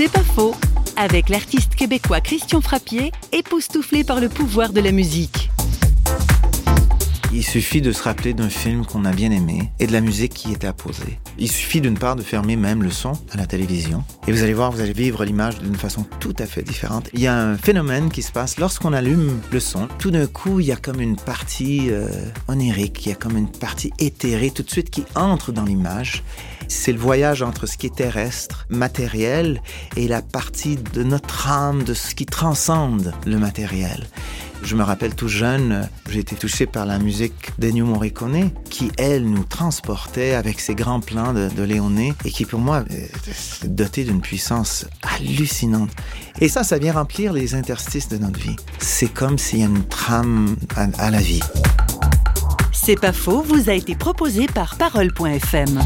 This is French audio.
C'est pas faux. Avec l'artiste québécois Christian Frappier, époustouflé par le pouvoir de la musique. Il suffit de se rappeler d'un film qu'on a bien aimé et de la musique qui était apposée. Il suffit d'une part de fermer même le son à la télévision et vous allez voir, vous allez vivre l'image d'une façon tout à fait différente. Il y a un phénomène qui se passe lorsqu'on allume le son. Tout d'un coup, il y a comme une partie euh, onirique, il y a comme une partie éthérée tout de suite qui entre dans l'image. C'est le voyage entre ce qui est terrestre, matériel, et la partie de notre âme, de ce qui transcende le matériel. Je me rappelle tout jeune, j'ai été touché par la musique d'Ennio Morricone, qui, elle, nous transportait avec ses grands plans de, Léoné, et qui, pour moi, est dotée d'une puissance hallucinante. Et ça, ça vient remplir les interstices de notre vie. C'est comme s'il y a une trame à, à la vie. C'est pas faux, vous a été proposé par Parole.fm.